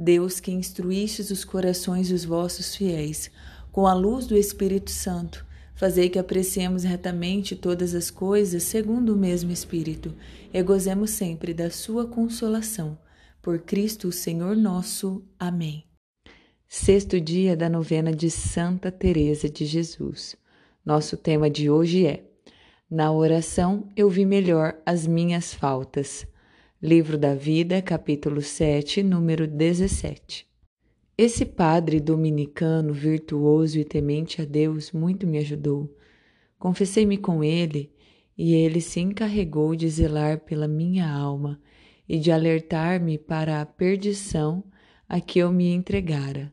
Deus que instruístes os corações dos vossos fiéis, com a luz do Espírito Santo, fazei que apreciemos retamente todas as coisas segundo o mesmo Espírito, e gozemos sempre da sua consolação. Por Cristo, o Senhor nosso. Amém. Sexto dia da novena de Santa Teresa de Jesus. Nosso tema de hoje é: Na oração eu vi melhor as minhas faltas. Livro da Vida, capítulo 7, número 17. Esse padre dominicano, virtuoso e temente a Deus, muito me ajudou. Confessei-me com ele e ele se encarregou de zelar pela minha alma e de alertar-me para a perdição a que eu me entregara.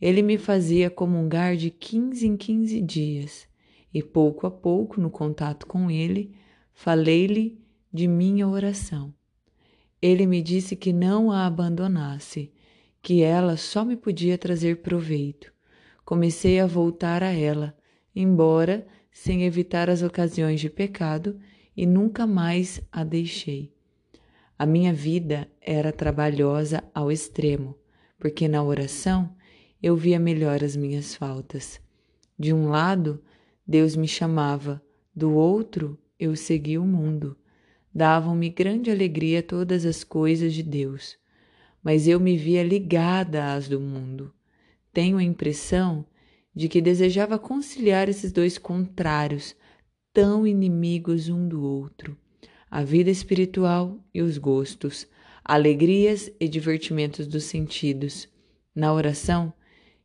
Ele me fazia comungar de quinze em quinze dias, e pouco a pouco, no contato com ele, falei-lhe de minha oração. Ele me disse que não a abandonasse, que ela só me podia trazer proveito. Comecei a voltar a ela, embora sem evitar as ocasiões de pecado, e nunca mais a deixei. A minha vida era trabalhosa ao extremo, porque na oração eu via melhor as minhas faltas. De um lado, Deus me chamava, do outro, eu seguia o mundo. Davam-me grande alegria todas as coisas de Deus, mas eu me via ligada às do mundo. Tenho a impressão de que desejava conciliar esses dois contrários, tão inimigos um do outro, a vida espiritual e os gostos, alegrias e divertimentos dos sentidos. Na oração,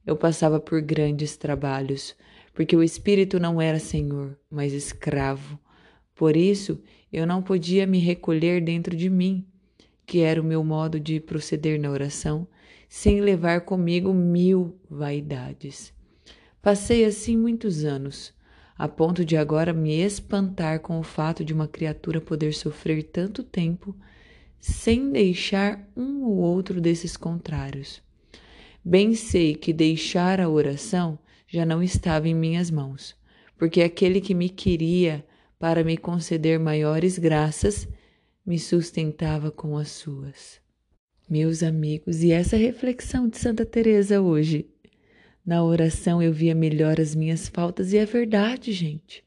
eu passava por grandes trabalhos, porque o espírito não era senhor, mas escravo. Por isso, eu não podia me recolher dentro de mim, que era o meu modo de proceder na oração, sem levar comigo mil vaidades. Passei assim muitos anos, a ponto de agora me espantar com o fato de uma criatura poder sofrer tanto tempo sem deixar um ou outro desses contrários. Bem sei que deixar a oração já não estava em minhas mãos, porque aquele que me queria para me conceder maiores graças, me sustentava com as suas. Meus amigos, e essa reflexão de Santa Teresa hoje, na oração eu via melhor as minhas faltas e é verdade, gente.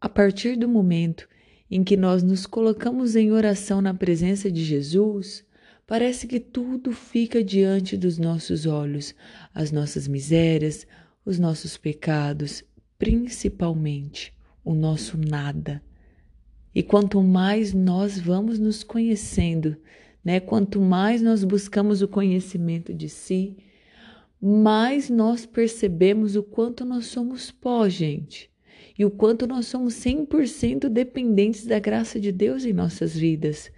A partir do momento em que nós nos colocamos em oração na presença de Jesus, parece que tudo fica diante dos nossos olhos, as nossas misérias, os nossos pecados, principalmente o nosso nada. E quanto mais nós vamos nos conhecendo, né? Quanto mais nós buscamos o conhecimento de si, mais nós percebemos o quanto nós somos pó, gente. E o quanto nós somos 100% dependentes da graça de Deus em nossas vidas.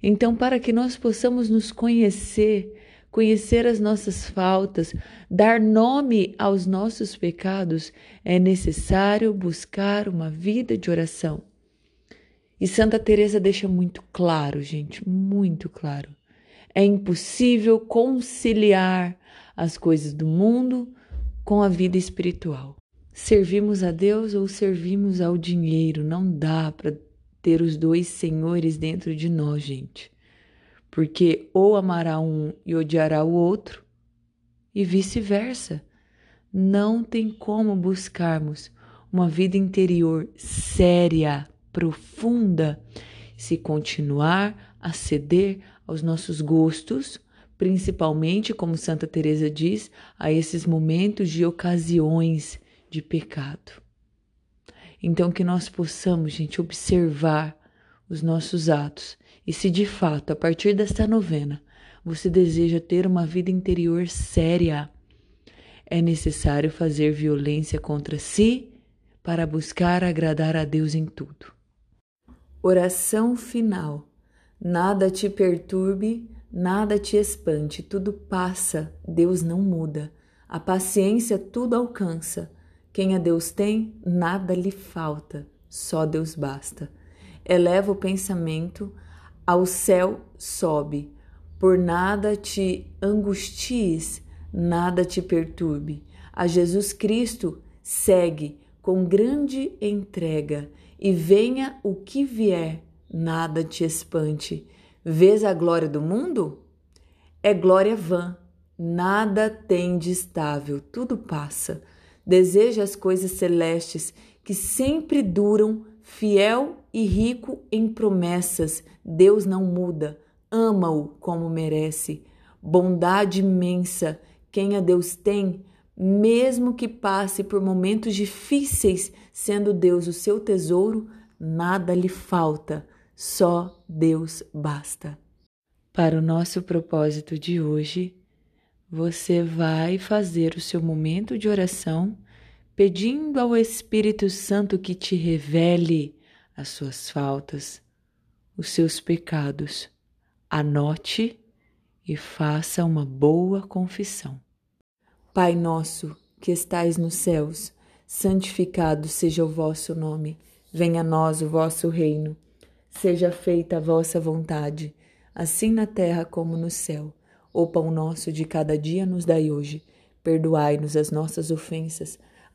Então, para que nós possamos nos conhecer, conhecer as nossas faltas, dar nome aos nossos pecados, é necessário buscar uma vida de oração. E Santa Teresa deixa muito claro, gente, muito claro. É impossível conciliar as coisas do mundo com a vida espiritual. Servimos a Deus ou servimos ao dinheiro, não dá para ter os dois senhores dentro de nós, gente porque ou amará um e odiará o outro, e vice-versa. Não tem como buscarmos uma vida interior séria, profunda, se continuar a ceder aos nossos gostos, principalmente, como Santa Teresa diz, a esses momentos de ocasiões de pecado. Então que nós possamos, gente, observar os nossos atos e se de fato, a partir desta novena, você deseja ter uma vida interior séria, é necessário fazer violência contra si para buscar agradar a Deus em tudo. Oração final. Nada te perturbe, nada te espante, tudo passa, Deus não muda. A paciência tudo alcança. Quem a Deus tem, nada lhe falta, só Deus basta. Eleva o pensamento, ao céu sobe. Por nada te angusties, nada te perturbe. A Jesus Cristo segue com grande entrega e venha o que vier, nada te espante. Vês a glória do mundo? É glória vã, nada tem de estável, tudo passa. Deseja as coisas celestes que sempre duram, fiel e rico em promessas. Deus não muda, ama-o como merece. Bondade imensa, quem a Deus tem, mesmo que passe por momentos difíceis, sendo Deus o seu tesouro, nada lhe falta, só Deus basta. Para o nosso propósito de hoje, você vai fazer o seu momento de oração pedindo ao Espírito Santo que te revele as suas faltas, os seus pecados. Anote e faça uma boa confissão. Pai nosso, que estais nos céus, santificado seja o vosso nome. Venha a nós o vosso reino. Seja feita a vossa vontade, assim na terra como no céu. O pão nosso de cada dia nos dai hoje. Perdoai-nos as nossas ofensas,